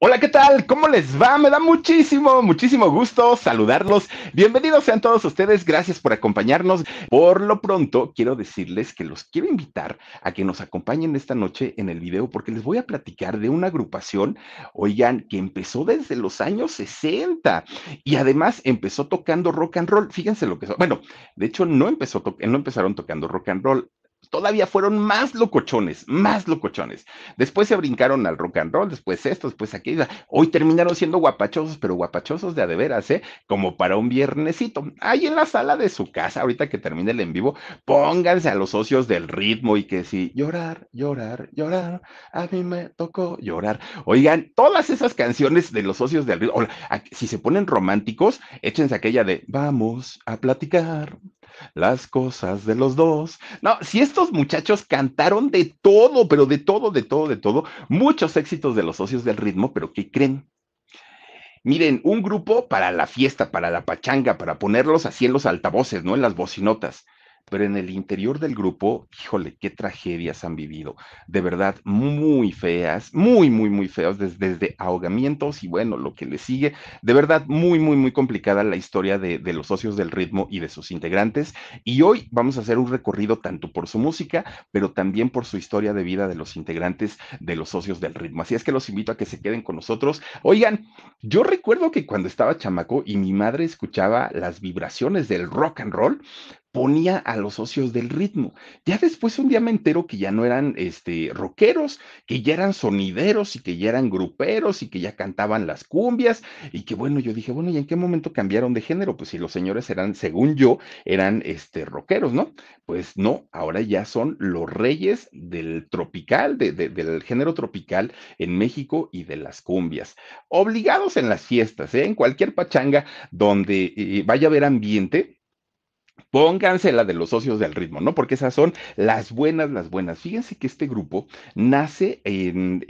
Hola, ¿qué tal? ¿Cómo les va? Me da muchísimo, muchísimo gusto saludarlos. Bienvenidos sean todos ustedes, gracias por acompañarnos. Por lo pronto, quiero decirles que los quiero invitar a que nos acompañen esta noche en el video porque les voy a platicar de una agrupación, oigan, que empezó desde los años 60 y además empezó tocando rock and roll. Fíjense lo que es. Bueno, de hecho no empezó, no empezaron tocando rock and roll todavía fueron más locochones, más locochones. Después se brincaron al rock and roll, después esto, después aquello. Hoy terminaron siendo guapachosos, pero guapachosos de a de veras, ¿eh? Como para un viernesito. Ahí en la sala de su casa, ahorita que termine el en vivo, pónganse a los socios del ritmo y que si llorar, llorar, llorar, a mí me tocó llorar. Oigan, todas esas canciones de los socios del ritmo, si se ponen románticos, échense aquella de vamos a platicar las cosas de los dos. No, si estos muchachos cantaron de todo, pero de todo, de todo, de todo, muchos éxitos de los socios del ritmo, pero ¿qué creen? Miren, un grupo para la fiesta, para la pachanga, para ponerlos así en los altavoces, ¿no? En las bocinotas pero en el interior del grupo, híjole, qué tragedias han vivido. De verdad, muy feas, muy, muy, muy feas, desde, ahogamientos y bueno, lo que le sigue. De verdad, muy, muy, muy complicada la historia de, de, los socios del ritmo y de sus integrantes. Y hoy vamos a hacer un recorrido tanto por su música, pero también por su historia de vida de los integrantes de los socios del ritmo. Así es que los invito a que se queden con nosotros. Oigan, yo recuerdo que cuando estaba chamaco y mi madre escuchaba las vibraciones del rock and roll, ponía a los socios del ritmo. Ya después un día me entero que ya no eran este, rockeros, que ya eran sonideros y que ya eran gruperos y que ya cantaban las cumbias y que bueno, yo dije, bueno, ¿y en qué momento cambiaron de género? Pues si los señores eran, según yo, eran este, rockeros, ¿no? Pues no, ahora ya son los reyes del tropical, del género tropical en México y de las cumbias. Obligados en las fiestas, ¿eh? en cualquier pachanga donde eh, vaya a haber ambiente, Pónganse la de los socios del ritmo, ¿no? Porque esas son las buenas, las buenas. Fíjense que este grupo nace en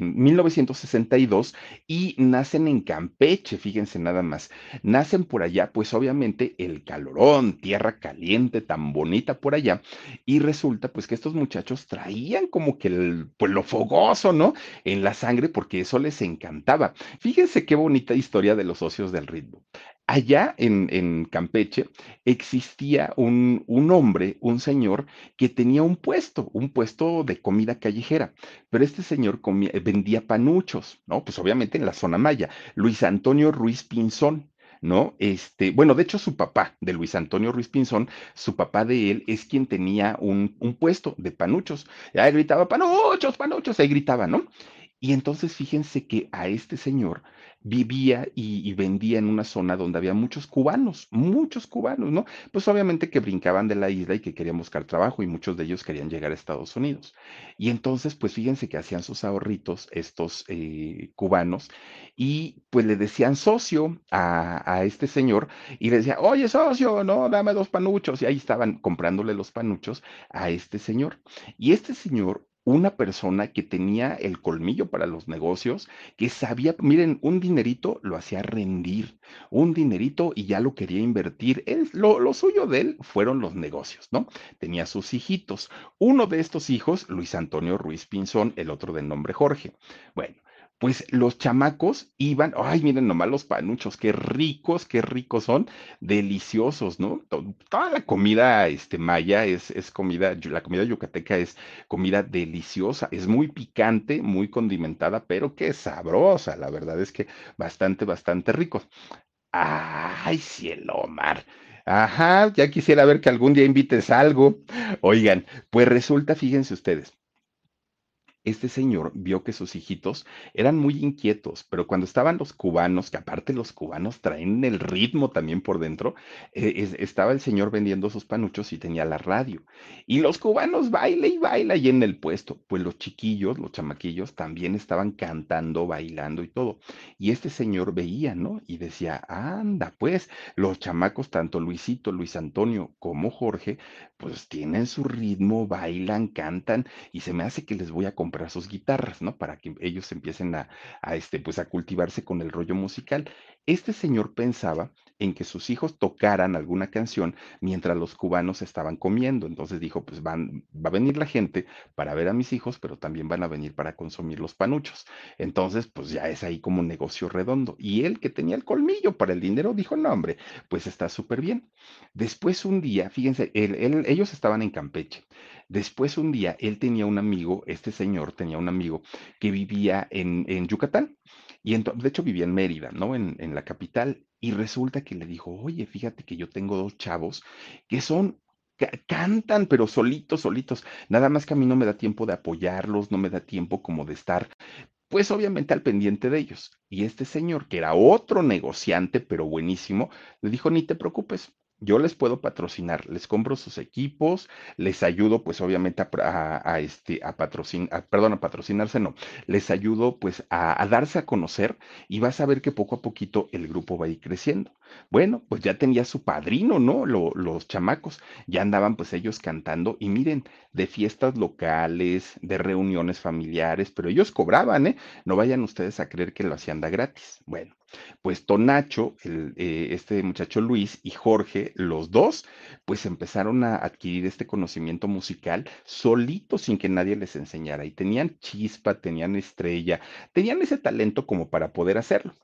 1962 y nacen en Campeche, fíjense nada más. Nacen por allá, pues obviamente el calorón, tierra caliente, tan bonita por allá. Y resulta pues que estos muchachos traían como que el, pues lo fogoso, ¿no? En la sangre porque eso les encantaba. Fíjense qué bonita historia de los socios del ritmo. Allá en, Campeche existía un, hombre, un señor, que tenía un puesto, un puesto de comida callejera, pero este señor vendía panuchos, ¿no? Pues obviamente en la zona maya, Luis Antonio Ruiz Pinzón. ¿no? Este, bueno, de hecho, su papá, de Luis Antonio Ruiz Pinzón, su papá de él es quien tenía un, un puesto de panuchos. Ya gritaba, panuchos, panuchos, ahí gritaba, ¿no? Y entonces fíjense que a este señor vivía y, vendía en una zona donde había muchos cubanos, muchos cubanos, ¿no? Pues obviamente que brincaban de la isla y que querían buscar trabajo y muchos de ellos querían llegar a Estados Unidos. Y entonces, pues fíjense que hacían sus ahorritos estos eh, cubanos y pues le decían socio a, a, este señor y le decía, oye socio, no, dame dos panuchos. Y ahí estaban comprándole los panuchos a este señor. Y este señor una persona que tenía el colmillo para los negocios, que sabía, miren, un dinerito lo hacía rendir, un dinerito y ya lo quería invertir. lo, lo, suyo de él fueron los negocios, ¿no? Tenía sus hijitos. Uno de estos hijos, Luis Antonio Ruiz Pinzón, el otro de nombre Jorge. Bueno, pues los chamacos iban, ay, miren nomás los panuchos, qué ricos, qué ricos son, deliciosos, ¿no? Toda la comida este, maya es, es comida, la comida yucateca es comida deliciosa, es muy picante, muy condimentada, pero qué sabrosa, la verdad es que bastante, bastante ricos. Ay, cielo, mar. Ajá, ya quisiera ver que algún día invites algo. Oigan, pues resulta, fíjense ustedes, este señor vio que sus hijitos eran muy inquietos, pero cuando estaban los cubanos, que aparte los cubanos traen el ritmo también por dentro, eh, estaba el señor vendiendo sus panuchos y tenía la radio. Y los cubanos baila y baila ahí en el puesto. Pues los chiquillos, los chamaquillos, también estaban cantando, bailando y todo. Y este señor veía, ¿no? Y decía, anda, pues los chamacos, tanto Luisito, Luis Antonio como Jorge, pues tienen su ritmo, bailan, cantan y se me hace que les voy a comprar comprar sus guitarras, ¿no? Para que ellos empiecen a, a, este, pues a cultivarse con el rollo musical. Este señor pensaba en que sus hijos tocaran alguna canción mientras los cubanos estaban comiendo. Entonces dijo, pues van, va a venir la gente para ver a mis hijos, pero también van a venir para consumir los panuchos. Entonces, pues ya es ahí como un negocio redondo. Y él que tenía el colmillo para el dinero, dijo, no, hombre, pues está súper bien. Después un día, fíjense, ellos estaban en Campeche. Después un día, él tenía un amigo, este señor tenía un amigo que vivía en, en Yucatán. Y de hecho vivía en Mérida, ¿no? En, en la capital. Y resulta que le dijo, oye, fíjate que yo tengo dos chavos que son cantan, pero solitos, solitos. Nada más que a mí no me da tiempo de apoyarlos, no me da tiempo como de estar, pues obviamente al pendiente de ellos. Y este señor, que era otro negociante, pero buenísimo, le dijo, ni te preocupes, yo les puedo patrocinar, les compro sus equipos, les ayudo pues obviamente a, este, a patrocinar, perdón, a patrocinarse, no, les ayudo pues a, darse a conocer y vas a ver que poco a poquito el grupo va a ir creciendo. Bueno, pues ya tenía su padrino, ¿no? los chamacos, ya andaban pues ellos cantando y miren, de fiestas locales, de reuniones familiares, pero ellos cobraban, ¿eh? No vayan ustedes a creer que lo hacían de gratis. Bueno, pues Tonacho, eh, este muchacho Luis y Jorge, los dos, pues empezaron a adquirir este conocimiento musical solitos sin que nadie les enseñara y tenían chispa, tenían estrella, tenían ese talento como para poder hacerlo.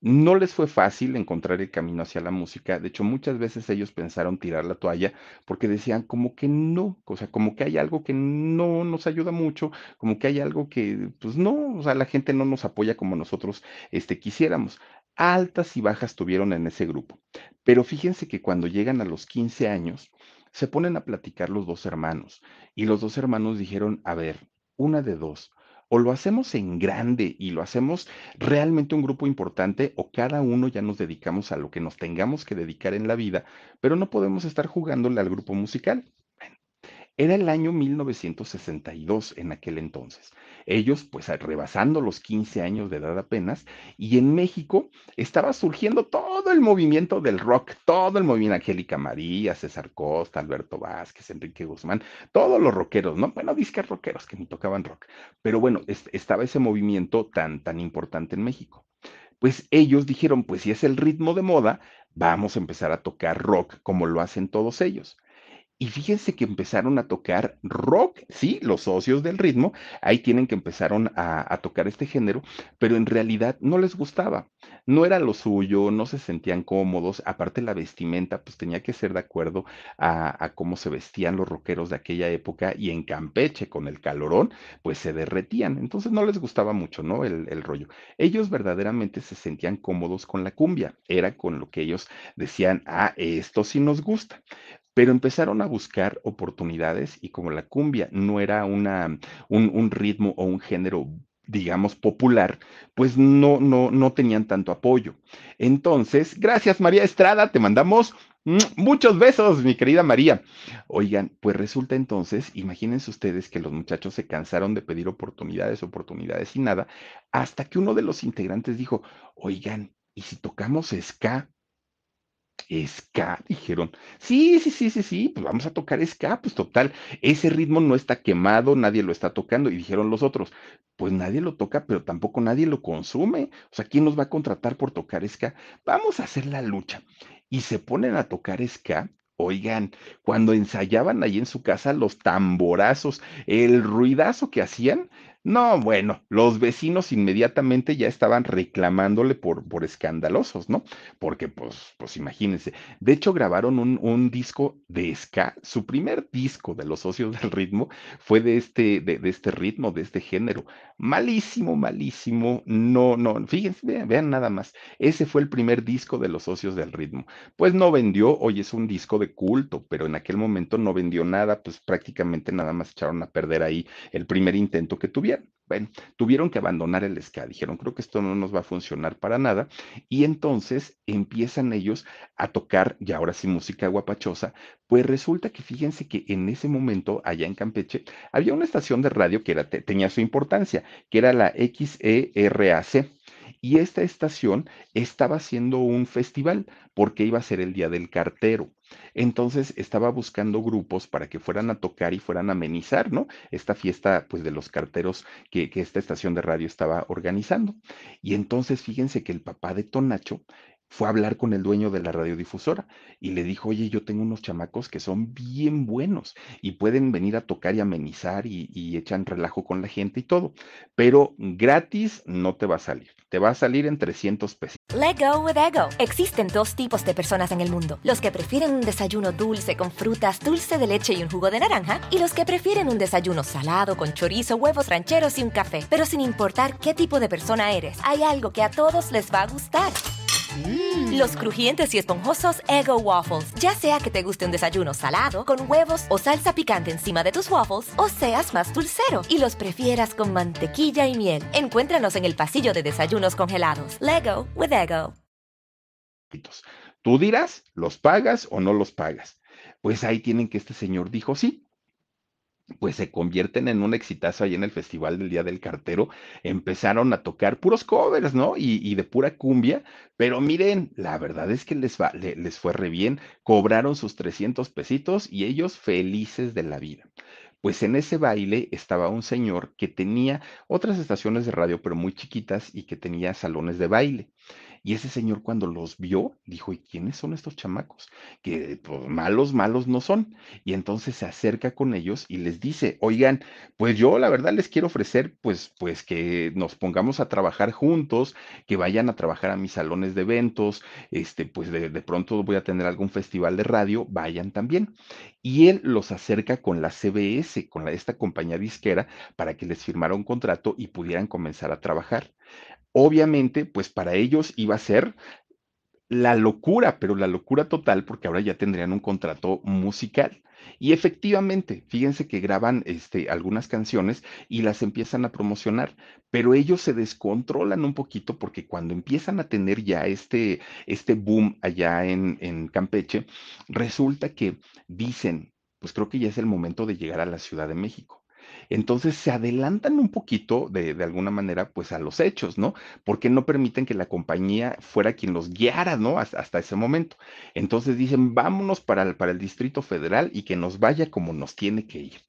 No les fue fácil encontrar el camino hacia la música. De hecho, muchas veces ellos pensaron tirar la toalla porque decían como que no, o sea, como que hay algo que no nos ayuda mucho, como que hay algo que, pues no, o sea, la gente no nos apoya como nosotros este, quisiéramos. Altas y bajas tuvieron en ese grupo. Pero fíjense que cuando llegan a los 15 años, se ponen a platicar los dos hermanos y los dos hermanos dijeron, a ver, una de dos o lo hacemos en grande y lo hacemos realmente un grupo importante o cada uno ya nos dedicamos a lo que nos tengamos que dedicar en la vida, pero no podemos estar jugándole al grupo musical. Era el año 1962 en aquel entonces. Ellos, pues rebasando los 15 años de edad apenas, y en México estaba surgiendo todo el movimiento del rock, todo el movimiento Angélica María, César Costa, Alberto Vázquez, Enrique Guzmán, todos los rockeros, ¿no? Bueno, disques rockeros que ni tocaban rock, pero bueno, estaba ese movimiento tan, tan importante en México. Pues ellos dijeron, pues si es el ritmo de moda, vamos a empezar a tocar rock como lo hacen todos ellos. Y fíjense que empezaron a tocar rock, sí, los socios del ritmo, ahí tienen que empezaron a, tocar este género, pero en realidad no les gustaba, no era lo suyo, no se sentían cómodos, aparte la vestimenta, pues tenía que ser de acuerdo a, cómo se vestían los rockeros de aquella época y en Campeche con el calorón, pues se derretían, entonces no les gustaba mucho, ¿no? El, el rollo. Ellos verdaderamente se sentían cómodos con la cumbia, era con lo que ellos decían, ah, esto sí nos gusta pero empezaron a buscar oportunidades y como la cumbia no era una, un, ritmo o un género digamos, popular, pues no, no, no tenían tanto apoyo. Entonces, gracias María Estrada, te mandamos muchos besos, mi querida María. Oigan, pues resulta entonces, imagínense ustedes que los muchachos se cansaron de pedir oportunidades, oportunidades y nada, hasta que uno de los integrantes dijo, oigan, ¿y si tocamos ska? Ska, dijeron. Sí, sí, sí, sí, sí, pues vamos a tocar ska, pues total, ese ritmo no está quemado, nadie lo está tocando. Y dijeron los otros, pues nadie lo toca, pero tampoco nadie lo consume. O sea, ¿quién nos va a contratar por tocar ska? Vamos a hacer la lucha. Y se ponen a tocar ska. Oigan, cuando ensayaban ahí en su casa los tamborazos, el ruidazo que hacían, No, bueno, los vecinos inmediatamente ya estaban reclamándole por, por escandalosos, ¿no? Porque, pues, pues imagínense. De hecho, grabaron un, un disco de ska. Su primer disco de los socios del ritmo fue de este, de, de este ritmo, de este género. Malísimo, malísimo. No, no, fíjense, vean, vean nada más. Ese fue el primer disco de los socios del ritmo. Pues no vendió, hoy es un disco de culto, pero en aquel momento no vendió nada, pues prácticamente nada más echaron a perder ahí el primer intento que tuvieron. Bueno, tuvieron que abandonar el ska, dijeron, creo que esto no nos va a funcionar para nada, y entonces empiezan ellos a tocar, y ahora sí, música guapachosa, pues resulta que fíjense que en ese momento, allá en Campeche, había una estación de radio que era, tenía su importancia, que era la XERAC, y esta estación estaba haciendo un festival porque iba a ser el Día del Cartero. Entonces estaba buscando grupos para que fueran a tocar y fueran a amenizar, ¿no? Esta fiesta, pues, de los carteros que, que esta estación de radio estaba organizando. Y entonces fíjense que el papá de Tonacho fue a hablar con el dueño de la radiodifusora y le dijo, oye, yo tengo unos chamacos que son bien buenos y pueden venir a tocar y amenizar y, y, echan relajo con la gente y todo, pero gratis no te va a salir, te va a salir en 300 pesos. Let go with ego. Existen dos tipos de personas en el mundo, los que prefieren un desayuno dulce con frutas, dulce de leche y un jugo de naranja, y los que prefieren un desayuno salado con chorizo, huevos rancheros y un café. Pero sin importar qué tipo de persona eres, hay algo que a todos les va a gustar. Mm. Los crujientes y esponjosos Ego Waffles. Ya sea que te guste un desayuno salado, con huevos o salsa picante encima de tus waffles, o seas más dulcero y los prefieras con mantequilla y miel. Encuéntranos en el pasillo de desayunos congelados. Lego with Ego. Tú dirás, ¿los pagas o no los pagas? Pues ahí tienen que este señor dijo sí, pues se convierten en un exitazo ahí en el Festival del Día del Cartero. Empezaron a tocar puros covers, ¿no? Y, y de pura cumbia, pero miren, la verdad es que les, va, le, les fue re bien, cobraron sus 300 pesitos y ellos felices de la vida. Pues en ese baile estaba un señor que tenía otras estaciones de radio, pero muy chiquitas y que tenía salones de baile. Y ese señor cuando los vio, dijo, ¿y quiénes son estos chamacos? Que pues, malos, malos no son. Y entonces se acerca con ellos y les dice, oigan, pues yo la verdad les quiero ofrecer, pues, pues que nos pongamos a trabajar juntos, que vayan a trabajar a mis salones de eventos, este, pues de, de pronto voy a tener algún festival de radio, vayan también. Y él los acerca con la CBS, con la, esta compañía disquera, para que les firmara un contrato y pudieran comenzar a trabajar. Obviamente, pues para ellos iba a ser la locura, pero la locura total, porque ahora ya tendrían un contrato musical. Y efectivamente, fíjense que graban este, algunas canciones y las empiezan a promocionar, pero ellos se descontrolan un poquito porque cuando empiezan a tener ya este, este boom allá en, en Campeche, resulta que dicen, pues creo que ya es el momento de llegar a la Ciudad de México. Entonces se adelantan un poquito de, de, alguna manera pues a los hechos, ¿no? Porque no permiten que la compañía fuera quien los guiara, ¿no? Hasta, ese momento. Entonces dicen, vámonos para el, para el Distrito Federal y que nos vaya como nos tiene que ir.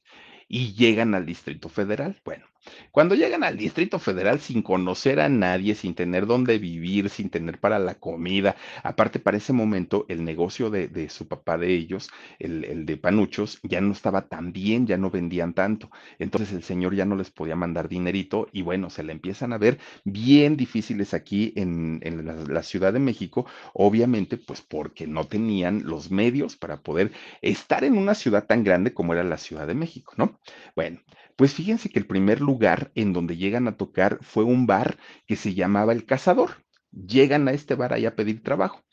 Y llegan al Distrito Federal. Bueno, cuando llegan al Distrito Federal sin conocer a nadie, sin tener dónde vivir, sin tener para la comida, aparte para ese momento el negocio de, su papá de ellos, el, de Panuchos, ya no estaba tan bien, ya no vendían tanto. Entonces el señor ya no les podía mandar dinerito y bueno, se le empiezan a ver bien difíciles aquí en, la Ciudad de México, obviamente pues porque no tenían los medios para poder estar en una ciudad tan grande como era la Ciudad de México, ¿no? Bueno, pues fíjense que el primer lugar en donde llegan a tocar fue un bar que se llamaba El Cazador. Llegan a este bar ahí a pedir trabajo.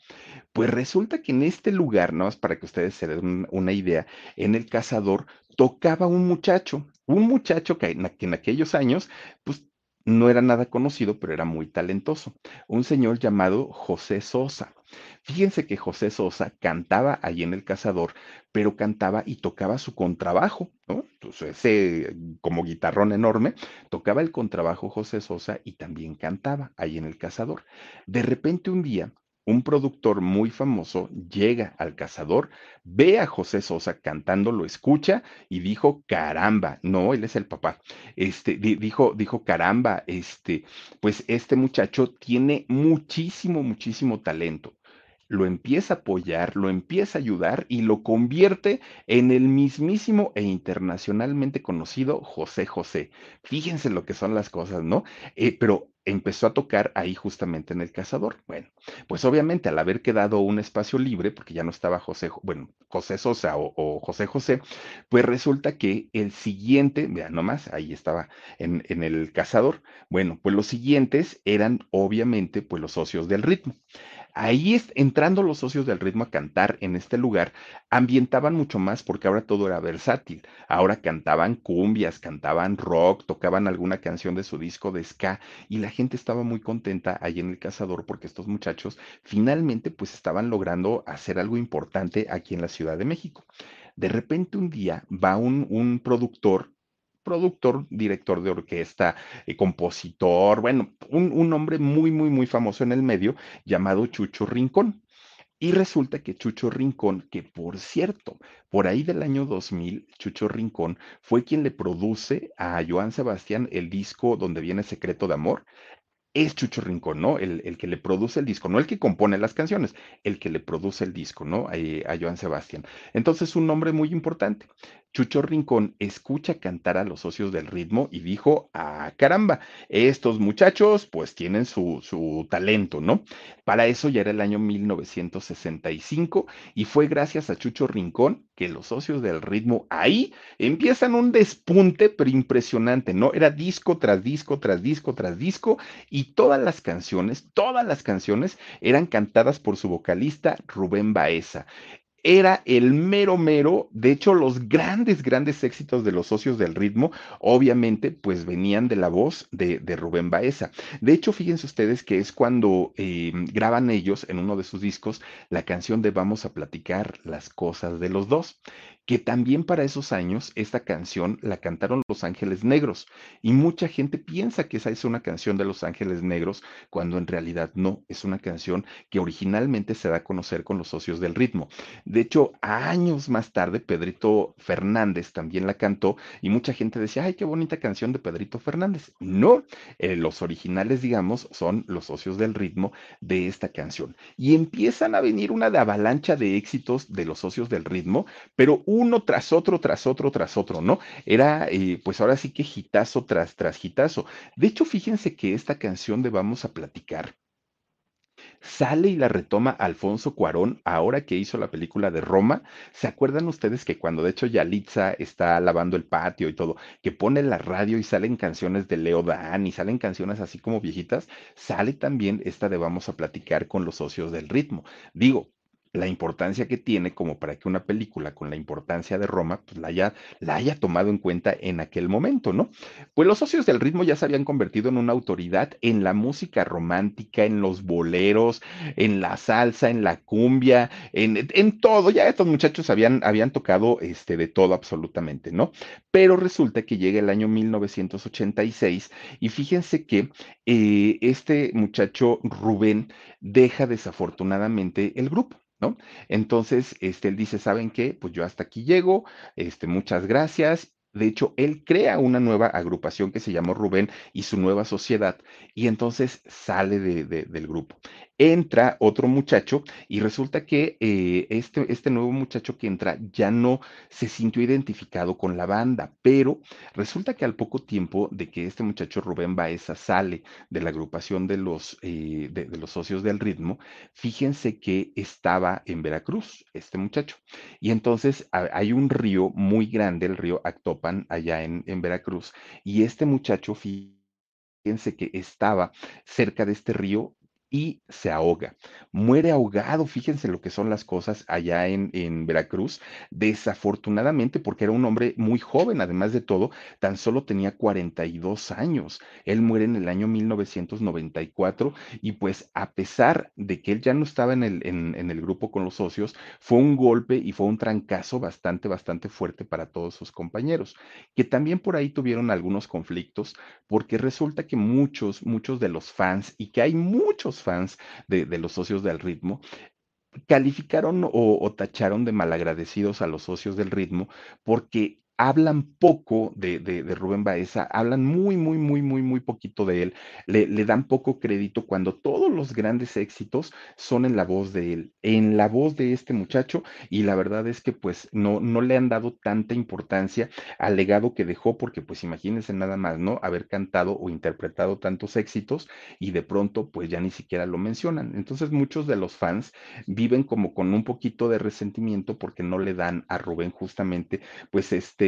Pues resulta que en este lugar, nada más para que ustedes se den una idea, en El Cazador tocaba un muchacho, un muchacho que en, en aquellos años, pues no era nada conocido, pero era muy talentoso, un señor llamado José Sosa. Fíjense que José Sosa cantaba ahí en El Cazador, pero cantaba y tocaba su contrabajo, ¿no? Entonces, ese como guitarrón enorme, tocaba el contrabajo José Sosa y también cantaba ahí en El Cazador. De repente un día, un productor muy famoso llega al cazador, ve a José Sosa cantando, lo escucha y dijo, caramba, no, él es el papá. Este, di, dijo, dijo, caramba, este, pues este muchacho tiene muchísimo, muchísimo talento lo empieza a apoyar, lo empieza a ayudar y lo convierte en el mismísimo e internacionalmente conocido José José. Fíjense lo que son las cosas, ¿no? Eh, pero empezó a tocar ahí justamente en el cazador. Bueno, pues obviamente al haber quedado un espacio libre, porque ya no estaba José, bueno, José Sosa o, José José, pues resulta que el siguiente, vean nomás, ahí estaba en, en el cazador. Bueno, pues los siguientes eran obviamente pues los socios del ritmo. Ahí entrando los socios del ritmo a cantar en este lugar, ambientaban mucho más porque ahora todo era versátil. Ahora cantaban cumbias, cantaban rock, tocaban alguna canción de su disco de ska y la gente estaba muy contenta ahí en el cazador porque estos muchachos finalmente pues estaban logrando hacer algo importante aquí en la Ciudad de México. De repente un día va un, un productor productor, director de orquesta, eh, compositor, bueno, un, un hombre muy, muy, muy famoso en el medio llamado Chucho Rincón. Y resulta que Chucho Rincón, que por cierto, por ahí del año 2000, Chucho Rincón fue quien le produce a Joan Sebastián el disco donde viene Secreto de Amor. Es Chucho Rincón, ¿no? El, el que le produce el disco, no el que compone las canciones, el que le produce el disco, ¿no? A, a Joan Sebastián. Entonces, un nombre muy importante. Chucho Rincón escucha cantar a los socios del ritmo y dijo, ah, caramba, estos muchachos pues tienen su, su, talento, ¿no? Para eso ya era el año 1965 y fue gracias a Chucho Rincón que los socios del ritmo ahí empiezan un despunte, pero impresionante, ¿no? Era disco tras disco, tras disco, tras disco y todas las canciones, todas las canciones eran cantadas por su vocalista Rubén Baeza era el mero mero, de hecho los grandes, grandes éxitos de los socios del ritmo, obviamente, pues venían de la voz de, de Rubén Baeza. De hecho, fíjense ustedes que es cuando eh, graban ellos en uno de sus discos la canción de Vamos a platicar las cosas de los dos que también para esos años esta canción la cantaron Los Ángeles Negros y mucha gente piensa que esa es una canción de Los Ángeles Negros cuando en realidad no, es una canción que originalmente se da a conocer con los socios del ritmo. De hecho, años más tarde Pedrito Fernández también la cantó y mucha gente decía, ay, qué bonita canción de Pedrito Fernández. No, eh, los originales, digamos, son los socios del ritmo de esta canción. Y empiezan a venir una avalancha de éxitos de los socios del ritmo, pero uno tras otro, tras otro, tras otro, ¿no? Era, eh, pues ahora sí que gitazo tras, tras gitazo. De hecho, fíjense que esta canción de Vamos a platicar sale y la retoma Alfonso Cuarón, ahora que hizo la película de Roma. ¿Se acuerdan ustedes que cuando de hecho Yalitza está lavando el patio y todo, que pone la radio y salen canciones de Leo Dan y salen canciones así como viejitas? Sale también esta de Vamos a platicar con los socios del ritmo. Digo, la importancia que tiene como para que una película con la importancia de Roma pues la haya, la haya tomado en cuenta en aquel momento, ¿no? Pues los socios del ritmo ya se habían convertido en una autoridad en la música romántica, en los boleros, en la salsa, en la cumbia, en, en todo. Ya estos muchachos habían, habían tocado este, de todo absolutamente, ¿no? Pero resulta que llega el año 1986 y fíjense que eh, este muchacho Rubén deja desafortunadamente el grupo. ¿No? Entonces, este, él dice, ¿saben qué? Pues yo hasta aquí llego, este, muchas gracias. De hecho, él crea una nueva agrupación que se llamó Rubén y su nueva sociedad, y entonces sale de, de, del grupo entra otro muchacho y resulta que eh, este, este nuevo muchacho que entra ya no se sintió identificado con la banda, pero resulta que al poco tiempo de que este muchacho Rubén Baeza sale de la agrupación de los, eh, de, los socios del ritmo, fíjense que estaba en Veracruz, este muchacho. Y entonces hay un río muy grande, el río Actopan, allá en, en Veracruz, y este muchacho, fíjense que estaba cerca de este río y se ahoga. Muere ahogado, fíjense lo que son las cosas allá en, en, Veracruz, desafortunadamente porque era un hombre muy joven, además de todo, tan solo tenía 42 años. Él muere en el año 1994 y pues a pesar de que él ya no estaba en el, en, en el grupo con los socios, fue un golpe y fue un trancazo bastante, bastante fuerte para todos sus compañeros, que también por ahí tuvieron algunos conflictos porque resulta que muchos, muchos de los fans y que hay muchos fans de, los socios del ritmo, calificaron o, o, tacharon de malagradecidos a los socios del ritmo porque hablan poco de, de, Rubén Baeza, hablan muy, muy, muy, muy, muy poquito de él, le, le dan poco crédito cuando todos los grandes éxitos son en la voz de él, en la voz de este muchacho, y la verdad es que pues no, no le han dado tanta importancia al legado que dejó, porque pues imagínense nada más, ¿no? Haber cantado o interpretado tantos éxitos y de pronto pues ya ni siquiera lo mencionan. Entonces muchos de los fans viven como con un poquito de resentimiento porque no le dan a Rubén justamente pues este,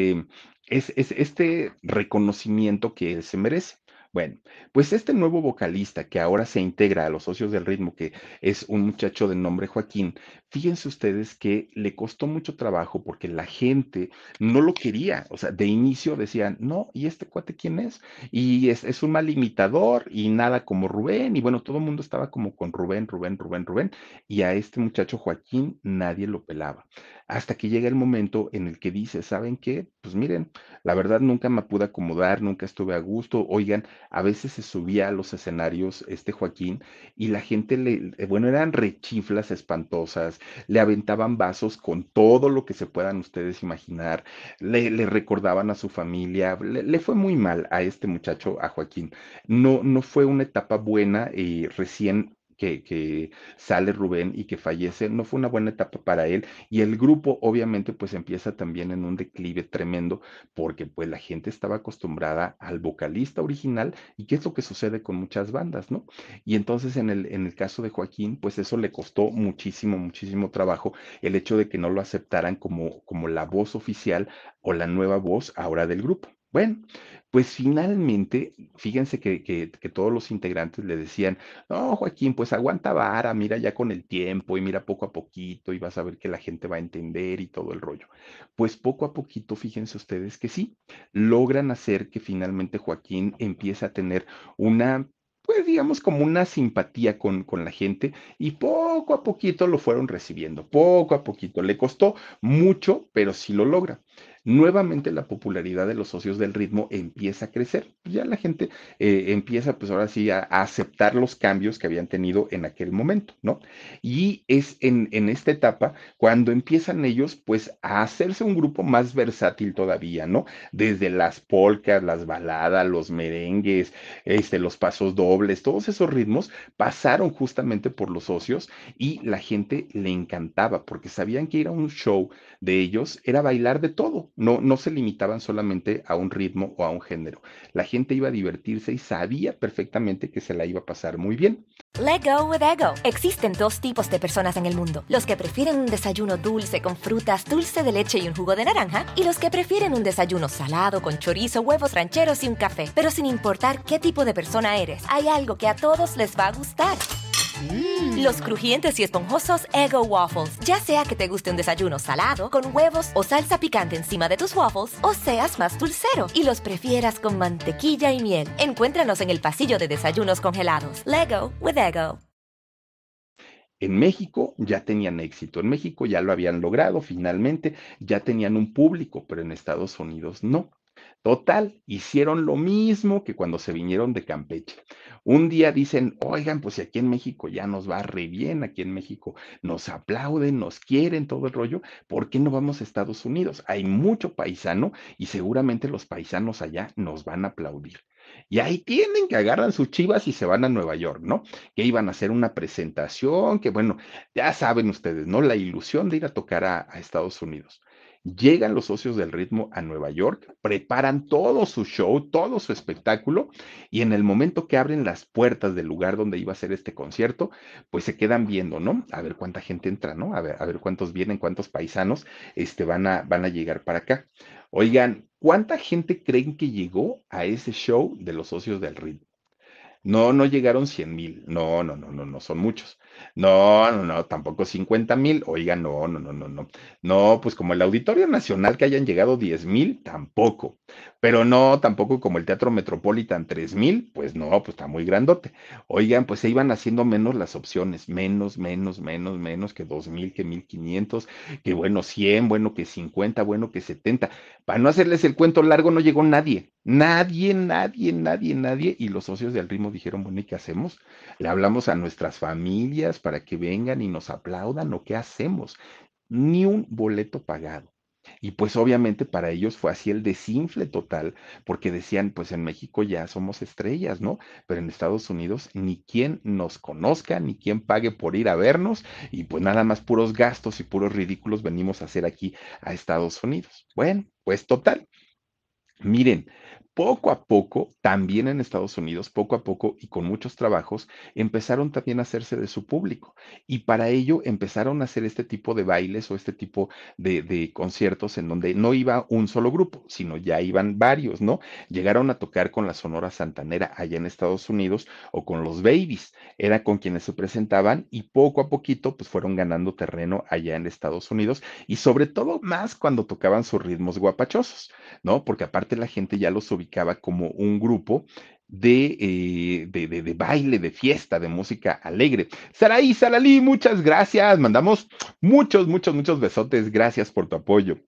es, es este reconocimiento que se merece. Bueno, pues este nuevo vocalista que ahora se integra a los socios del ritmo, que es un muchacho de nombre Joaquín, fíjense ustedes que le costó mucho trabajo porque la gente no lo quería. O sea, de inicio decían, no, ¿y este cuate quién es? Y es, es un mal imitador y nada como Rubén. Y bueno, todo el mundo estaba como con Rubén, Rubén, Rubén, Rubén. Y a este muchacho Joaquín nadie lo pelaba hasta que llega el momento en el que dice, ¿saben qué? Pues miren, la verdad nunca me pude acomodar, nunca estuve a gusto. Oigan, a veces se subía a los escenarios este Joaquín y la gente le, eh, bueno, eran rechiflas espantosas, le aventaban vasos con todo lo que se puedan ustedes imaginar, le, recordaban a su familia, le, le, fue muy mal a este muchacho, a Joaquín. No, no fue una etapa buena y recién que, sale Rubén y que fallece, no fue una buena etapa para él y el grupo obviamente pues empieza también en un declive tremendo porque pues la gente estaba acostumbrada al vocalista original y qué es lo que sucede con muchas bandas, ¿no? Y entonces en el, en el caso de Joaquín pues eso le costó muchísimo, muchísimo trabajo el hecho de que no lo aceptaran como, como la voz oficial o la nueva voz ahora del grupo. Bueno, pues finalmente, fíjense que, que, que, todos los integrantes le decían, no, Joaquín, pues aguanta vara, mira ya con el tiempo y mira poco a poquito y vas a ver que la gente va a entender y todo el rollo. Pues poco a poquito, fíjense ustedes que sí, logran hacer que finalmente Joaquín empiece a tener una pues digamos como una simpatía con, con, la gente y poco a poquito lo fueron recibiendo, poco a poquito. Le costó mucho, pero sí lo logra nuevamente la popularidad de los socios del ritmo empieza a crecer. Ya la gente eh, empieza, pues ahora sí, a, a, aceptar los cambios que habían tenido en aquel momento, ¿no? Y es en, en, esta etapa cuando empiezan ellos, pues, a hacerse un grupo más versátil todavía, ¿no? Desde las polcas, las baladas, los merengues, este, los pasos dobles, todos esos ritmos pasaron justamente por los socios y la gente le encantaba porque sabían que ir a un show de ellos era bailar de todo no, no se limitaban solamente a un ritmo o a un género. La gente iba a divertirse y sabía perfectamente que se la iba a pasar muy bien. Let go with ego. Existen dos tipos de personas en el mundo: los que prefieren un desayuno dulce con frutas, dulce de leche y un jugo de naranja, y los que prefieren un desayuno salado con chorizo, huevos rancheros y un café. Pero sin importar qué tipo de persona eres, hay algo que a todos les va a gustar. Mm. Los crujientes y esponjosos Ego Waffles. Ya sea que te guste un desayuno salado, con huevos o salsa picante encima de tus waffles, o seas más dulcero y los prefieras con mantequilla y miel. Encuéntranos en el pasillo de desayunos congelados. Lego with Ego. En México ya tenían éxito, en México ya lo habían logrado finalmente, ya tenían un público, pero en Estados Unidos no. Total, hicieron lo mismo que cuando se vinieron de Campeche. Un día dicen, oigan, pues si aquí en México ya nos va re bien, aquí en México nos aplauden, nos quieren, todo el rollo, ¿por qué no vamos a Estados Unidos? Hay mucho paisano y seguramente los paisanos allá nos van a aplaudir. Y ahí tienen que agarran sus chivas y se van a Nueva York, ¿no? Que iban a hacer una presentación, que bueno, ya saben ustedes, ¿no? La ilusión de ir a tocar a, a Estados Unidos. Llegan los socios del ritmo a Nueva York, preparan todo su show, todo su espectáculo, y en el momento que abren las puertas del lugar donde iba a ser este concierto, pues se quedan viendo, ¿no? A ver cuánta gente entra, ¿no? A ver, a ver cuántos vienen, cuántos paisanos este, van, a, van a llegar para acá. Oigan, ¿cuánta gente creen que llegó a ese show de los socios del ritmo? No, no llegaron 100 mil. No, no, no, no, no, son muchos. No, no, no, tampoco 50 mil. Oiga, no, no, no, no, no. No, pues como el Auditorio Nacional que hayan llegado 10 mil, tampoco. Pero no, tampoco como el Teatro Metropolitan 3 mil, pues no, pues está muy grandote. Oigan, pues se iban haciendo menos las opciones, menos, menos, menos, menos que 2 mil, que 1500, que bueno, 100, bueno, que 50, bueno, que 70. Para no hacerles el cuento largo, no llegó nadie. Nadie, nadie, nadie, nadie. Y los socios del ritmo dijeron, bueno, ¿y qué hacemos? Le hablamos a nuestras familias para que vengan y nos aplaudan o qué hacemos. Ni un boleto pagado. Y pues obviamente para ellos fue así el desinfle total, porque decían, pues en México ya somos estrellas, ¿no? Pero en Estados Unidos ni quien nos conozca, ni quien pague por ir a vernos, y pues nada más puros gastos y puros ridículos venimos a hacer aquí a Estados Unidos. Bueno, pues total. Miren, poco a poco, también en Estados Unidos, poco a poco y con muchos trabajos, empezaron también a hacerse de su público. Y para ello empezaron a hacer este tipo de bailes o este tipo de, conciertos en donde no iba un solo grupo, sino ya iban varios, ¿no? Llegaron a tocar con la Sonora Santanera allá en Estados Unidos o con los Babies, era con quienes se presentaban y poco a poquito pues fueron ganando terreno allá en Estados Unidos y sobre todo más cuando tocaban sus ritmos guapachosos, ¿no? Porque aparte la gente ya los ubicaba como un grupo eh, de, de, baile, de fiesta, de música alegre. Saraí, Saralí, muchas gracias. Mandamos muchos, muchos, muchos besotes. Gracias por tu apoyo.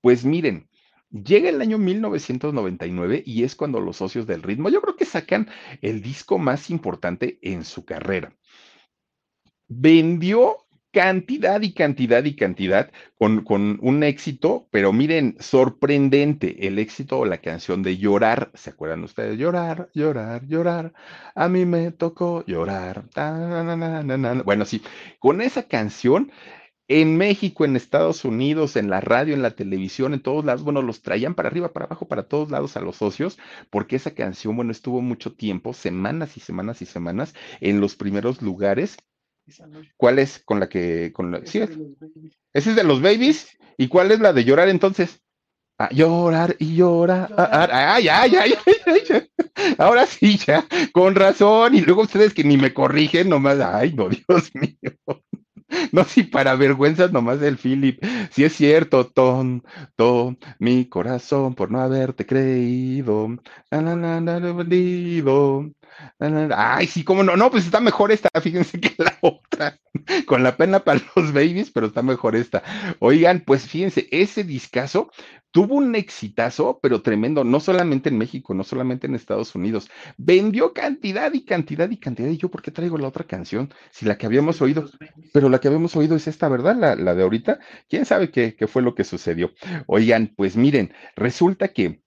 Pues miren, llega el año 1999 y es cuando los socios del ritmo, yo creo que sacan el disco más importante en su carrera. Vendió cantidad y cantidad y cantidad con, con, un éxito, pero miren, sorprendente el éxito o la canción de Llorar. ¿Se acuerdan ustedes? Llorar, llorar, llorar. A mí me tocó llorar. Bueno, sí, con esa canción. En México, en Estados Unidos, en la radio, en la televisión, en todos lados, bueno, los traían para arriba, para abajo, para todos lados a los socios, porque esa canción, bueno, estuvo mucho tiempo, semanas y semanas y semanas en los primeros lugares ¿Cuál es con la que... Con la, ¿sí? Ese es de los babies. ¿Y cuál es la de llorar entonces? Ah, llorar y llorar. Ay, ay, ay, ay, Ahora sí, ya, con razón. Y luego ustedes que ni me corrigen, nomás, ay, no, Dios mío. No, si para vergüenzas nomás el Philip. Si es cierto, ton, ton, mi corazón por no haberte creído. Ay, sí, cómo no, no, pues está mejor esta, fíjense que la otra, con la pena para los babies, pero está mejor esta. Oigan, pues fíjense, ese discazo tuvo un exitazo, pero tremendo, no solamente en México, no solamente en Estados Unidos, vendió cantidad y cantidad y cantidad. Y yo, ¿por qué traigo la otra canción? Si la que habíamos oído, pero la que habíamos oído es esta, ¿verdad? La, la de ahorita. ¿Quién sabe qué, qué fue lo que sucedió? Oigan, pues miren, resulta que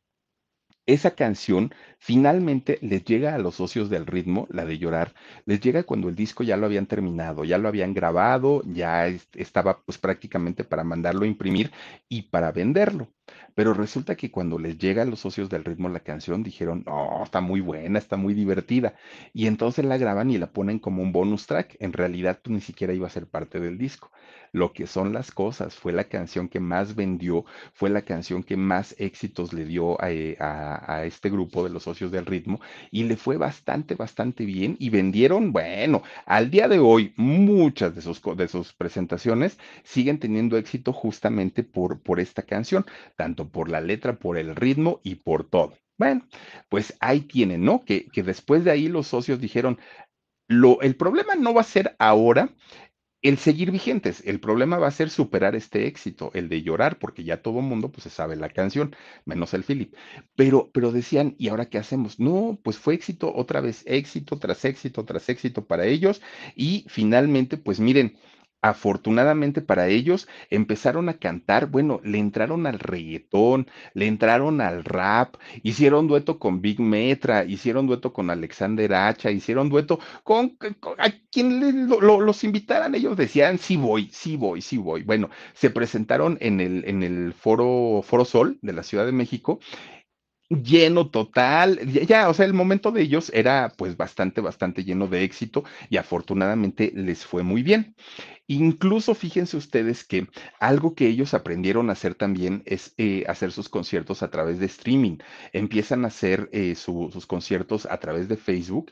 esa canción finalmente les llega a los socios del ritmo, la de llorar, les llega cuando el disco ya lo habían terminado, ya lo habían grabado, ya estaba pues prácticamente para mandarlo a imprimir y para venderlo. Pero resulta que cuando les llega a los socios del ritmo la canción, dijeron, no, está muy buena, está muy divertida. Y entonces la graban y la ponen como un bonus track. En realidad, pues, ni siquiera iba a ser parte del disco. Lo que son las cosas, fue la canción que más vendió, fue la canción que más éxitos le dio a, eh, a este grupo de los socios del ritmo y le fue bastante, bastante bien y vendieron, bueno, al día de hoy muchas de sus, de sus presentaciones siguen teniendo éxito justamente por, por esta canción, tanto por la letra, por el ritmo y por todo. Bueno, pues ahí tienen, ¿no? Que, que después de ahí los socios dijeron, lo, el problema no va a ser ahora el seguir vigentes. El problema va a ser superar este éxito, el de llorar, porque ya todo mundo pues se sabe la canción, menos el Philip. Pero, pero decían, ¿y ahora qué hacemos? No, pues fue éxito, otra vez éxito tras éxito tras éxito para ellos. Y finalmente, pues miren, afortunadamente para ellos, empezaron a cantar, bueno, le entraron al reggaetón, le entraron al rap, hicieron dueto con Big Metra, hicieron dueto con Alexander Hacha, hicieron dueto con, a quien los invitaran, ellos decían, sí voy, sí voy, sí voy. Bueno, se presentaron en el, en el foro, foro Sol de la Ciudad de México lleno total, ya, o sea, el momento de ellos era pues bastante, bastante lleno de éxito y afortunadamente les fue muy bien. Incluso fíjense ustedes que algo que ellos aprendieron a hacer también es eh, hacer sus conciertos a través de streaming. Empiezan a hacer eh, sus conciertos a través de Facebook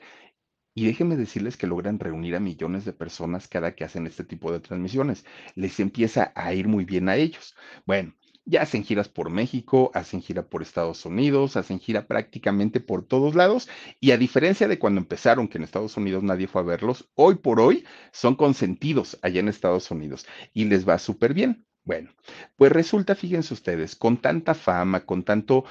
y déjenme decirles que logran reunir a millones de personas cada que hacen este tipo de transmisiones. Les empieza a ir muy bien a ellos. Bueno, ya hacen giras por México, hacen gira por Estados Unidos, hacen gira prácticamente por todos lados. Y a diferencia de cuando empezaron, que en Estados Unidos nadie fue a verlos, hoy por hoy son consentidos allá en Estados Unidos y les va súper bien. Bueno, pues resulta, fíjense ustedes, con tanta fama, con tanto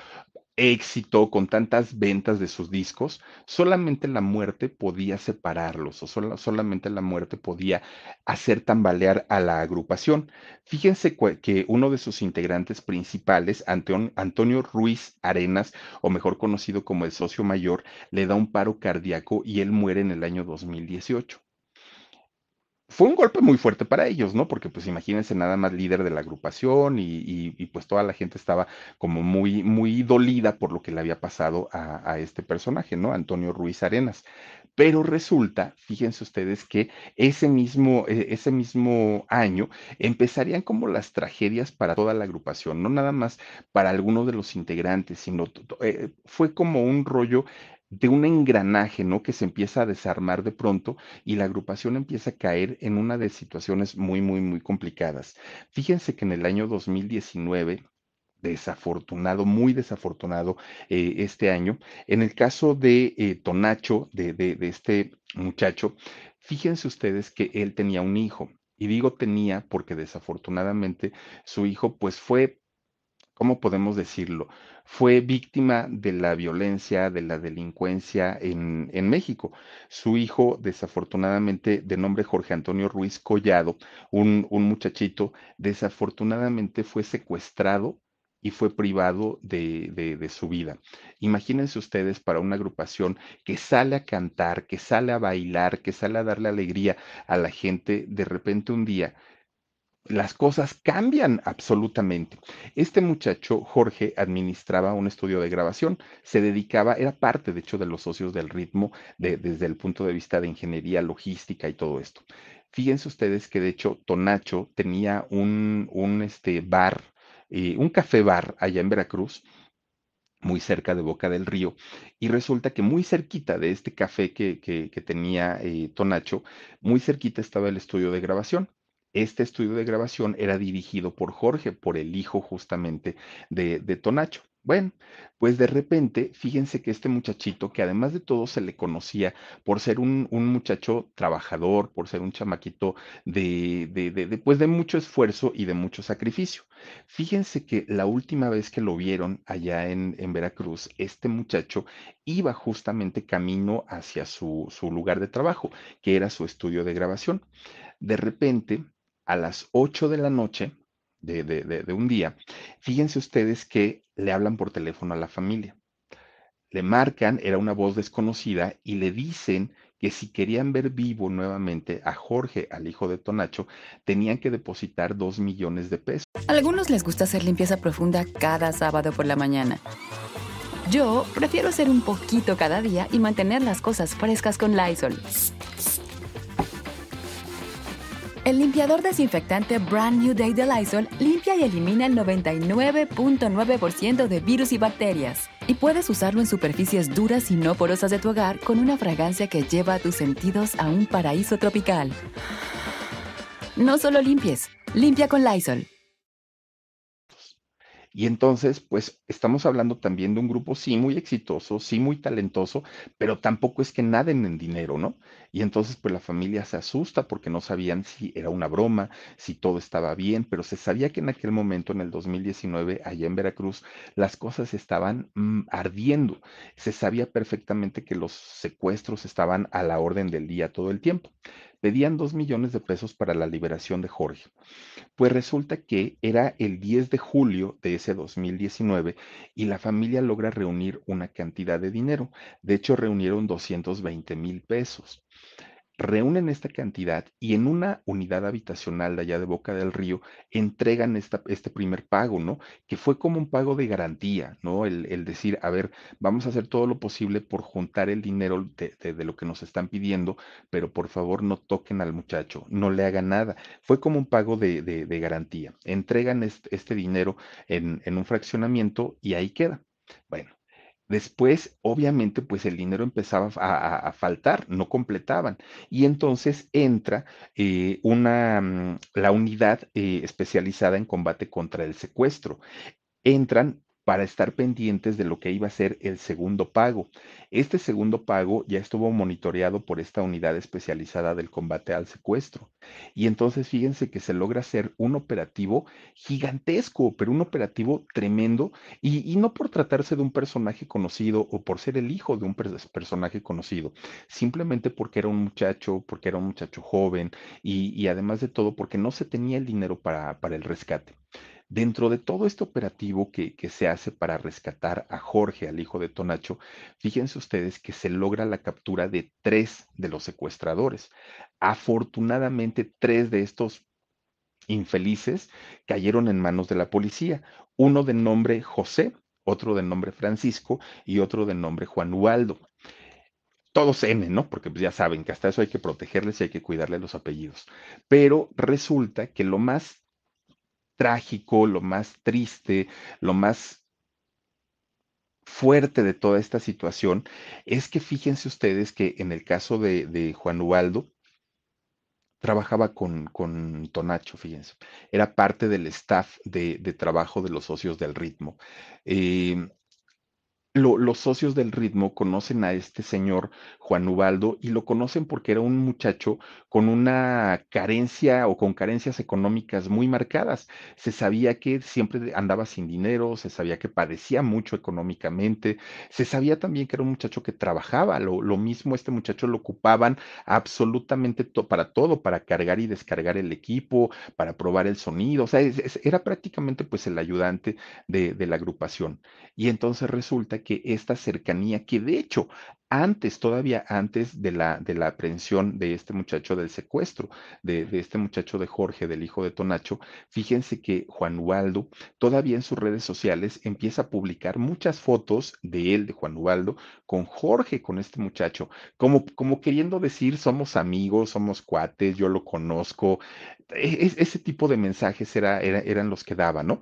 éxito, con tantas ventas de sus discos, solamente la muerte podía separarlos o solamente la muerte podía hacer tambalear a la agrupación. Fíjense que uno de sus integrantes principales, Antonio Ruiz Arenas, o mejor conocido como el socio mayor, le da un paro cardíaco y él muere en el año 2018 fue un golpe muy fuerte para ellos, ¿no? Porque pues imagínense nada más líder de la agrupación y, pues toda la gente estaba como muy, muy dolida por lo que le había pasado a, este personaje, ¿no? Antonio Ruiz Arenas. Pero resulta, fíjense ustedes que ese mismo, e, ese mismo año empezarían como las tragedias para toda la agrupación, no nada más para algunos de los integrantes, sino eh, fue como un rollo de un engranaje, ¿no? Que se empieza a desarmar de pronto y la agrupación empieza a caer en una de situaciones muy, muy, muy complicadas. Fíjense que en el año 2019 desafortunado, muy desafortunado eh, este año. En el caso de eh, Tonacho, de, de, este muchacho, fíjense ustedes que él tenía un hijo. Y digo tenía porque desafortunadamente su hijo pues fue ¿cómo podemos decirlo? Fue víctima de la violencia, de la delincuencia en, México. Su hijo, desafortunadamente, de nombre Jorge Antonio Ruiz Collado, un, muchachito, desafortunadamente fue secuestrado y fue privado de, de, su vida. Imagínense ustedes para una agrupación que sale a cantar, que sale a bailar, que sale a darle alegría a la gente, de repente un día las cosas cambian absolutamente. Este muchacho, Jorge, administraba un estudio de grabación, se dedicaba, era parte, de hecho, de los socios del ritmo desde el punto de vista de ingeniería, logística y todo esto. Fíjense ustedes que, de hecho, Tonacho tenía un, un este, bar, eh, un café bar allá en Veracruz, muy cerca de Boca del Río, y resulta que muy cerquita de este café que, que, tenía eh, Tonacho, muy cerquita estaba el estudio de grabación. Este estudio de grabación era dirigido por Jorge, por el hijo justamente de, Tonacho. Bueno, pues de repente, fíjense que este muchachito, que además de todo se le conocía por ser un, muchacho trabajador, por ser un chamaquito de, de, pues de mucho esfuerzo y de mucho sacrificio. Fíjense que la última vez que lo vieron allá en, en Veracruz, este muchacho iba justamente camino hacia su, su lugar de trabajo, que era su estudio de grabación. De repente, a las 8 de la noche de, un día, fíjense ustedes que le hablan por teléfono a la familia. Le marcan, era una voz desconocida, y le dicen que si querían ver vivo nuevamente a Jorge, al hijo de Tonacho, tenían que depositar dos millones de pesos. A algunos les gusta hacer limpieza profunda cada sábado por la mañana. Yo prefiero hacer un poquito cada día y mantener las cosas frescas con Lysol. El limpiador desinfectante Brand New Day de Lysol limpia y elimina el 99.9% de virus y bacterias. Y puedes usarlo en superficies duras y no porosas de tu hogar con una fragancia que lleva a tus sentidos a un paraíso tropical. No solo limpies, limpia con Lysol. Y entonces, pues estamos hablando también de un grupo sí muy exitoso, sí muy talentoso, pero tampoco es que naden en dinero, ¿no? Y entonces, pues la familia se asusta porque no sabían si era una broma, si todo estaba bien, pero se sabía que en aquel momento, en el 2019, allá en Veracruz, las cosas estaban mm, ardiendo. Se sabía perfectamente que los secuestros estaban a la orden del día todo el tiempo pedían dos millones de pesos para la liberación de Jorge. Pues resulta que era el 10 de julio de ese 2019 y la familia logra reunir una cantidad de dinero. De hecho, reunieron 220 mil pesos reúnen esta cantidad y en una unidad habitacional de allá de Boca del Río entregan este primer pago, ¿no? Que fue como un pago de garantía, ¿no? El, decir, a ver, vamos a hacer todo lo posible por juntar el dinero de, lo que nos están pidiendo, pero por favor no toquen al muchacho, no le hagan nada. Fue como un pago de, garantía. Entregan este, dinero en, en un fraccionamiento y ahí queda. Bueno, Después, obviamente, pues el dinero empezaba a, faltar, no completaban. Y entonces entra eh, una, mm, la unidad eh, especializada en combate contra el secuestro. Entran para estar pendientes de lo que iba a ser el segundo pago. Este segundo pago ya estuvo monitoreado por esta unidad especializada del combate al secuestro. Y entonces fíjense que se logra hacer un operativo gigantesco, pero un operativo tremendo, y, no por tratarse de un personaje conocido o por ser el hijo de un personaje conocido, simplemente porque era un muchacho, porque era un muchacho joven y, además de todo porque no se tenía el dinero para el rescate. Dentro de todo este operativo que, se hace para rescatar a Jorge, al hijo de Tonacho, fíjense ustedes que se logra la captura de tres de los secuestradores. Afortunadamente, tres de estos infelices cayeron en manos de la policía. Uno de nombre José, otro de nombre Francisco y otro de nombre Juan Ubaldo todos N, ¿no? Porque pues ya saben que hasta eso hay que protegerles y hay que cuidarle los apellidos. Pero resulta que lo más trágico, lo más triste, lo más fuerte de toda esta situación es que fíjense ustedes que en el caso de, de Juan Ubaldo, trabajaba con, con, Tonacho, fíjense. Era parte del staff de, de trabajo de los socios del ritmo. Eh, lo, los socios del ritmo conocen a este señor Juan Ubaldo y lo conocen porque era un muchacho con una carencia o con carencias económicas muy marcadas. Se sabía que siempre andaba sin dinero, se sabía que padecía mucho económicamente, se sabía también que era un muchacho que trabajaba, lo, lo mismo este muchacho lo ocupaban absolutamente para todo, para cargar y descargar el equipo, para probar el sonido, o sea, era prácticamente pues el ayudante de, de la agrupación. Y entonces resulta que esta cercanía, que de hecho antes, todavía antes de la, de la aprehensión de este muchacho del secuestro, de, de, este muchacho de Jorge, del hijo de Tonacho, fíjense que Juan Ubaldo todavía en sus redes sociales empieza a publicar muchas fotos de él, de Juan Ubaldo, con Jorge, con este muchacho, como, como queriendo decir, somos amigos, somos cuates, yo lo conozco. E, ese tipo de mensajes era, era, eran los que daba, ¿no?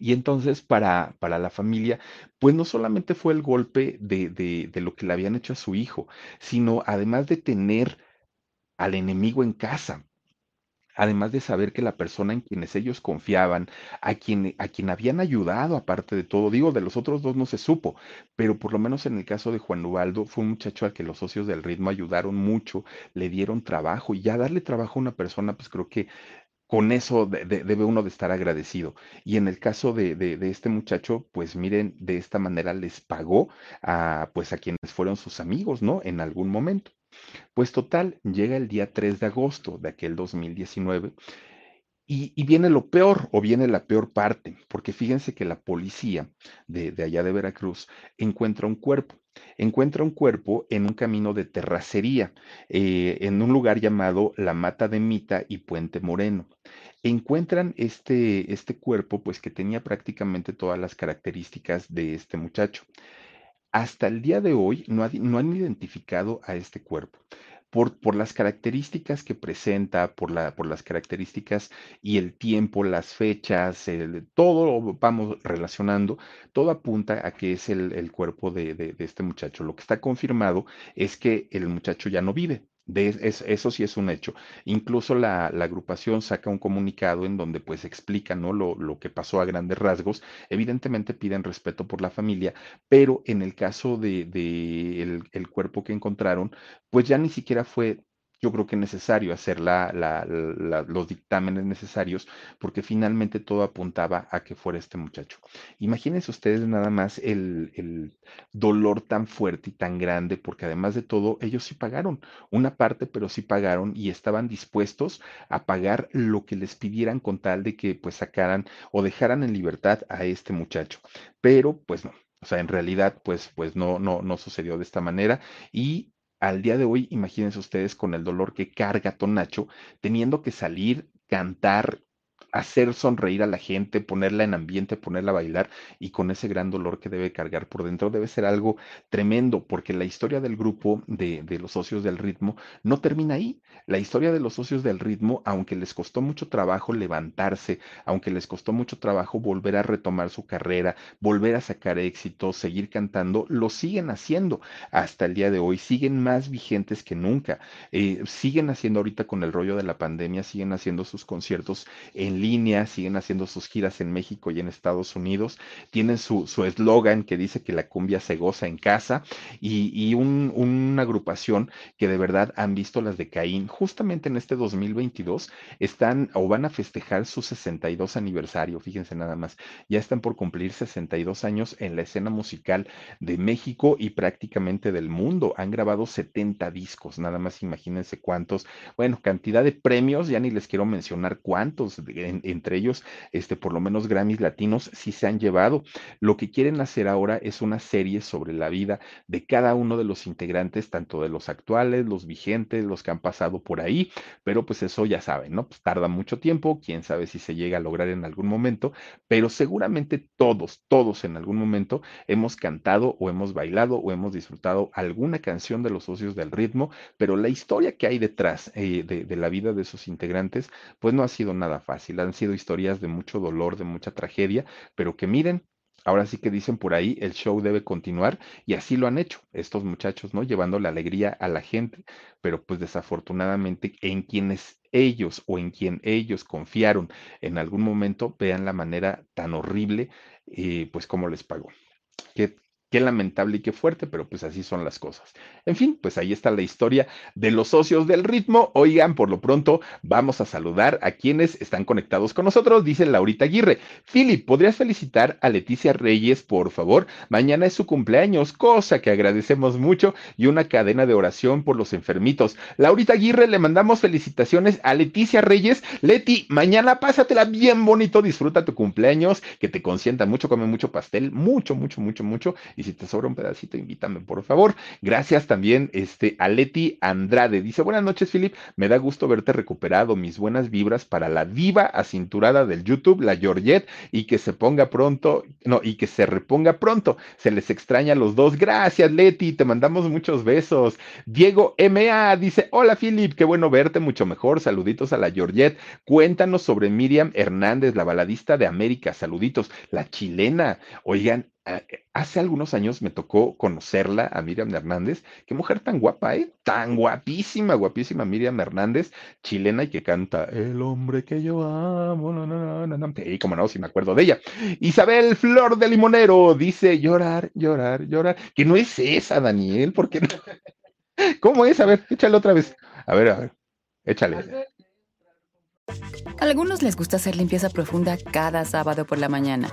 Y entonces para, para la familia, pues no solamente fue el golpe de, de, de lo que le habían hecho a su hijo, sino además de tener al enemigo en casa, además de saber que la persona en quienes ellos confiaban, a quien, a quien habían ayudado, aparte de todo, digo, de los otros dos no se supo, pero por lo menos en el caso de Juan Ubaldo, fue un muchacho al que los socios del ritmo ayudaron mucho, le dieron trabajo, y ya darle trabajo a una persona, pues creo que con eso de, de, debe uno de estar agradecido. Y en el caso de, de, este muchacho, pues miren, de esta manera les pagó a, pues a quienes fueron sus amigos, ¿no? En algún momento. Pues total, llega el día 3 de agosto de aquel 2019 y, y, viene lo peor o viene la peor parte, porque fíjense que la policía de, de, allá de Veracruz encuentra un cuerpo. Encuentra un cuerpo en un camino de terracería, eh, en un lugar llamado La Mata de Mita y Puente Moreno. Encuentran este, este cuerpo, pues que tenía prácticamente todas las características de este muchacho. Hasta el día de hoy no, no han identificado a este cuerpo por, las características que presenta, por, la, por las características y el tiempo, las fechas, el, todo vamos relacionando, todo apunta a que es el, el cuerpo de, de este muchacho. Lo que está confirmado es que el muchacho ya no vive, es, eso sí es un hecho. Incluso la, agrupación saca un comunicado en donde pues explica ¿no? lo, lo, que pasó a grandes rasgos. Evidentemente piden respeto por la familia, pero en el caso de, de el, cuerpo que encontraron, pues ya ni siquiera fue yo creo que es necesario hacer los dictámenes necesarios porque finalmente todo apuntaba a que fuera este muchacho. Imagínense ustedes nada más el, el, dolor tan fuerte y tan grande porque además de todo ellos sí pagaron una parte, pero sí pagaron y estaban dispuestos a pagar lo que les pidieran con tal de que pues sacaran o dejaran en libertad a este muchacho. Pero pues no, o sea, en realidad, pues, pues no, no, no sucedió de esta manera y al día de hoy, imagínense ustedes con el dolor que carga Tonacho, teniendo que salir, cantar, hacer sonreír a la gente, ponerla en ambiente, ponerla a bailar y con ese gran dolor que debe cargar por dentro debe ser algo tremendo porque la historia del grupo de, de, los socios del ritmo no termina ahí. La historia de los socios del ritmo, aunque les costó mucho trabajo levantarse, aunque les costó mucho trabajo volver a retomar su carrera, volver a sacar éxito, seguir cantando, lo siguen haciendo hasta el día de hoy, siguen más vigentes que nunca, eh, siguen haciendo ahorita con el rollo de la pandemia, siguen haciendo sus conciertos en línea línea, siguen haciendo sus giras en México y en Estados Unidos. Tienen su eslogan que dice que la cumbia se goza en casa y, y un, una agrupación que de verdad han visto las de Caín. Justamente en este 2022 están o van a festejar su 62 aniversario, fíjense nada más. Ya están por cumplir 62 años en la escena musical de México y prácticamente del mundo. Han grabado 70 discos, nada más imagínense cuántos. Bueno, cantidad de premios, ya ni les quiero mencionar cuántos, entre ellos, este, por lo menos Grammys latinos sí se han llevado. Lo que quieren hacer ahora es una serie sobre la vida de cada uno de los integrantes, tanto de los actuales, los vigentes, los que han pasado por ahí, pero pues eso ya saben, ¿no? Pues tarda mucho tiempo, quién sabe si se llega a lograr en algún momento, pero seguramente todos, todos en algún momento hemos cantado o hemos bailado o hemos disfrutado alguna canción de los socios del ritmo, pero la historia que hay detrás eh, de, la vida de sus integrantes, pues no ha sido nada fácil, han sido historias de mucho dolor, de mucha tragedia, pero que miren, Ahora sí que dicen por ahí, el show debe continuar y así lo han hecho estos muchachos, ¿no? Llevando la alegría a la gente, pero pues desafortunadamente en quienes ellos o en quien ellos confiaron en algún momento, vean la manera tan horrible, eh, pues como les pagó. Qué, Qué lamentable y qué fuerte, pero pues así son las cosas. En fin, pues ahí está la historia de los socios del ritmo. Oigan, por lo pronto vamos a saludar a quienes están conectados con nosotros, dice Laurita Aguirre. Philip, ¿podrías felicitar a Leticia Reyes, por favor? Mañana es su cumpleaños, cosa que agradecemos mucho y una cadena de oración por los enfermitos. Laurita Aguirre, le mandamos felicitaciones a Leticia Reyes. Leti, mañana pásatela bien bonito, disfruta tu cumpleaños, que te consienta mucho, come mucho pastel, mucho, mucho, mucho, mucho y si te sobra un pedacito, invítame, por favor. Gracias también este, a Leti Andrade. Dice, buenas noches, Philip. Me da gusto verte recuperado. Mis buenas vibras para la diva acinturada del YouTube, la Georgette, y que se ponga pronto, no, y que se reponga pronto. Se les extraña a los dos. Gracias, Leti. Te mandamos muchos besos. Diego MA dice, hola, Philip. Qué bueno verte, mucho mejor. Saluditos a la Georgette. Cuéntanos sobre Miriam Hernández, la baladista de América. Saluditos. La chilena. Oigan, hace algunos años me tocó conocerla a Miriam Hernández. Qué mujer tan guapa, ¿eh? Tan guapísima, guapísima Miriam Hernández, chilena y que canta El hombre que yo amo. No, no, no, Y como no, si me acuerdo de ella. Isabel Flor de Limonero dice llorar, llorar, llorar. Que no es esa, Daniel, porque no? ¿Cómo es? A ver, échale otra vez. A ver, a ver, échale. A algunos les gusta hacer limpieza profunda cada sábado por la mañana.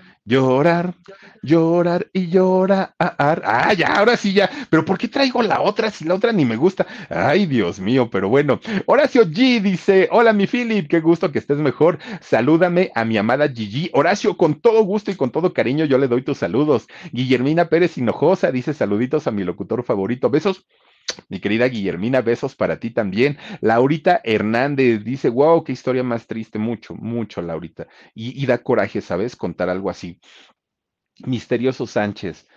Llorar, llorar y llorar. Ah, ya, ahora sí ya. Pero ¿por qué traigo la otra si la otra ni me gusta? Ay, Dios mío, pero bueno. Horacio G dice, hola mi Philip, qué gusto que estés mejor. Salúdame a mi amada Gigi. Horacio, con todo gusto y con todo cariño yo le doy tus saludos. Guillermina Pérez Hinojosa dice saluditos a mi locutor favorito. Besos mi querida Guillermina, besos para ti también. Laurita Hernández dice, wow, qué historia más triste, mucho, mucho, Laurita. Y, da coraje, ¿sabes? Contar algo así. Misterioso Sánchez.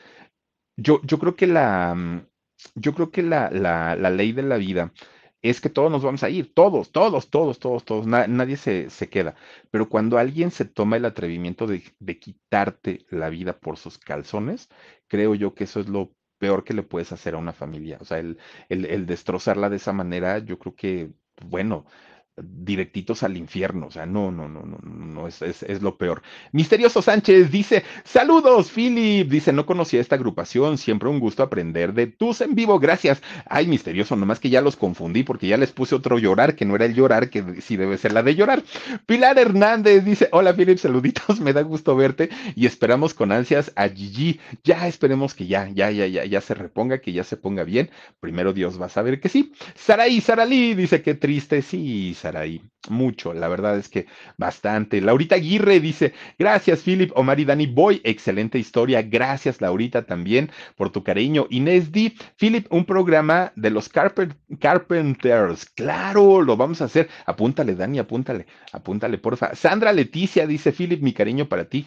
Yo, yo creo que la, mm, yo creo que la, la, la, ley de la vida es que todos nos vamos a ir, todos, todos, todos, todos, todos, nadie se, se, queda. Pero cuando alguien se toma el atrevimiento de, de quitarte la vida por sus calzones, creo yo que eso es lo peor que le puedes hacer a una familia. O sea, el, el, el destrozarla de esa manera, yo creo que, bueno, directitos al infierno. O sea, no, no, no, no, no, es, es, es, lo peor. Misterioso Sánchez dice: Saludos, Philip. Dice: No conocía esta agrupación. Siempre un gusto aprender de tus en vivo. Gracias. Ay, misterioso, nomás que ya los confundí porque ya les puse otro llorar, que no era el llorar, que sí debe ser la de llorar. Pilar Hernández dice: Hola, Philip, saluditos. Me da gusto verte y esperamos con ansias a Gigi. Ya esperemos que ya, ya, ya, ya, ya se reponga, que ya se ponga bien. Primero Dios va a saber que sí. Saraí, Saralí dice: Qué triste. Sí, ahí. Mucho, la verdad es que bastante. Laurita Aguirre dice, gracias Philip, Omar y Dani Boy, excelente historia. Gracias Laurita también por tu cariño. Inés D, Philip, un programa de los Carpenters. Claro, lo vamos a hacer. Apúntale, Dani, apúntale, apúntale, porfa. Sandra Leticia dice, Philip, mi cariño para ti.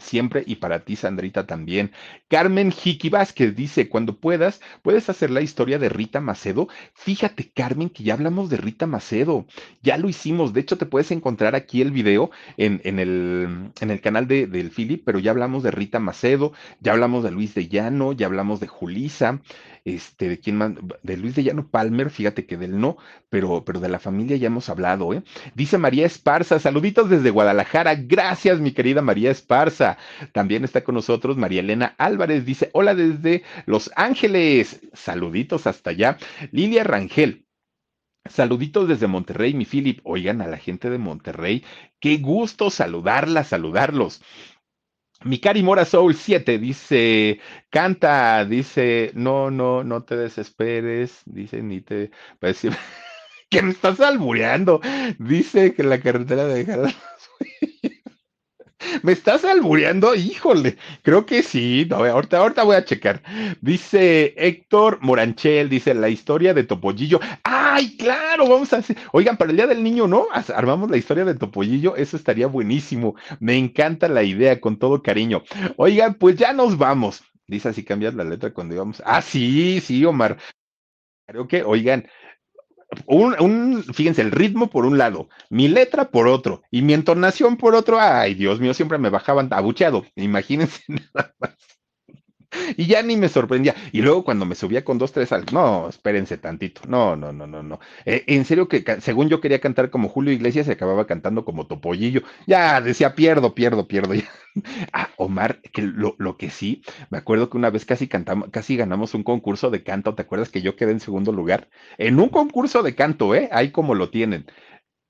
Siempre y para ti, Sandrita, también. Carmen Jiqui Vázquez dice, cuando puedas, puedes hacer la historia de Rita Macedo. Fíjate, Carmen, que ya hablamos de Rita Macedo. Ya lo hicimos. De hecho, te puedes encontrar aquí el video en, en, el, en el, canal de, del Philip, pero ya hablamos de Rita Macedo, ya hablamos de Luis de Llano, ya hablamos de Julisa, este, de quién más, de Luis de Llano Palmer, fíjate que del no, pero, pero de la familia ya hemos hablado, ¿eh? Dice María Esparza, saluditos desde Guadalajara, gracias mi querida María Esparza. También está con nosotros María Elena Álvarez, dice, hola desde Los Ángeles, saluditos hasta allá. Lilia Rangel, Saluditos desde Monterrey, mi Philip. Oigan a la gente de Monterrey, qué gusto saludarla, saludarlos. Mikari Mora Soul 7 dice, canta, dice, no, no, no te desesperes, dice, ni te, pues, que me estás albureando, dice que la carretera de ¿Me estás albureando? Híjole, creo que sí. No, ahorita, ahorita voy a checar. Dice Héctor Moranchel, dice la historia de Topollillo. ¡Ay, claro! Vamos a hacer. Oigan, para el Día del Niño, ¿no? Armamos la historia de Topollillo. Eso estaría buenísimo. Me encanta la idea, con todo cariño. Oigan, pues ya nos vamos. Dice así cambias la letra cuando íbamos. Ah, sí, sí, Omar. Creo que, oigan, un, fíjense, el ritmo por un lado, mi letra por otro y mi entonación por otro. Ay, Dios mío, siempre me bajaban abucheado. Imagínense nada más. Y ya ni me sorprendía. Y luego cuando me subía con dos, tres. No, espérense tantito. No, no, no, no, no. Eh, en serio que según yo quería cantar como Julio Iglesias, se acababa cantando como Topollillo. Ya decía, pierdo, pierdo, pierdo. Ah, Omar, que lo, lo, que sí, me acuerdo que una vez casi cantamos, casi ganamos un concurso de canto. ¿Te acuerdas que yo quedé en segundo lugar? En un concurso de canto, ¿eh? Ahí como lo tienen.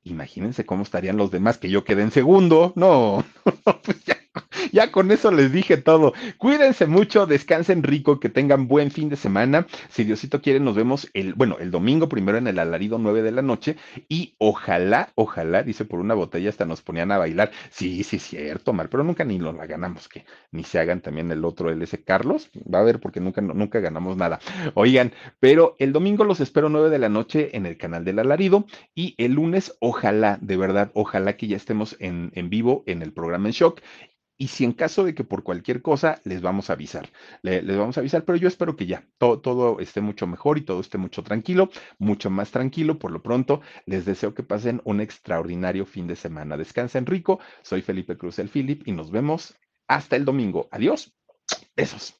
Imagínense cómo estarían los demás que yo quedé en segundo. No, pues ya ya con eso les dije todo. Cuídense mucho, descansen rico, que tengan buen fin de semana. Si Diosito quiere, nos vemos el, bueno, el domingo primero en el alarido 9 de la noche y ojalá, ojalá, dice por una botella hasta nos ponían a bailar. Sí, sí, cierto, Mar, pero nunca ni nos la ganamos, que ni se hagan también el otro, ese Carlos. Va a ver porque nunca, nunca ganamos nada. Oigan, pero el domingo los espero 9 de la noche en el canal del alarido y el lunes, ojalá, de verdad, ojalá que ya estemos en, en vivo en el programa en shock y si en caso de que por cualquier cosa, les vamos a avisar. les vamos a avisar, pero yo espero que ya todo, todo esté mucho mejor y todo esté mucho tranquilo, mucho más tranquilo. Por lo pronto, les deseo que pasen un extraordinario fin de semana. Descansen rico. Soy Felipe Cruz el Philip y nos vemos hasta el domingo. Adiós. Besos.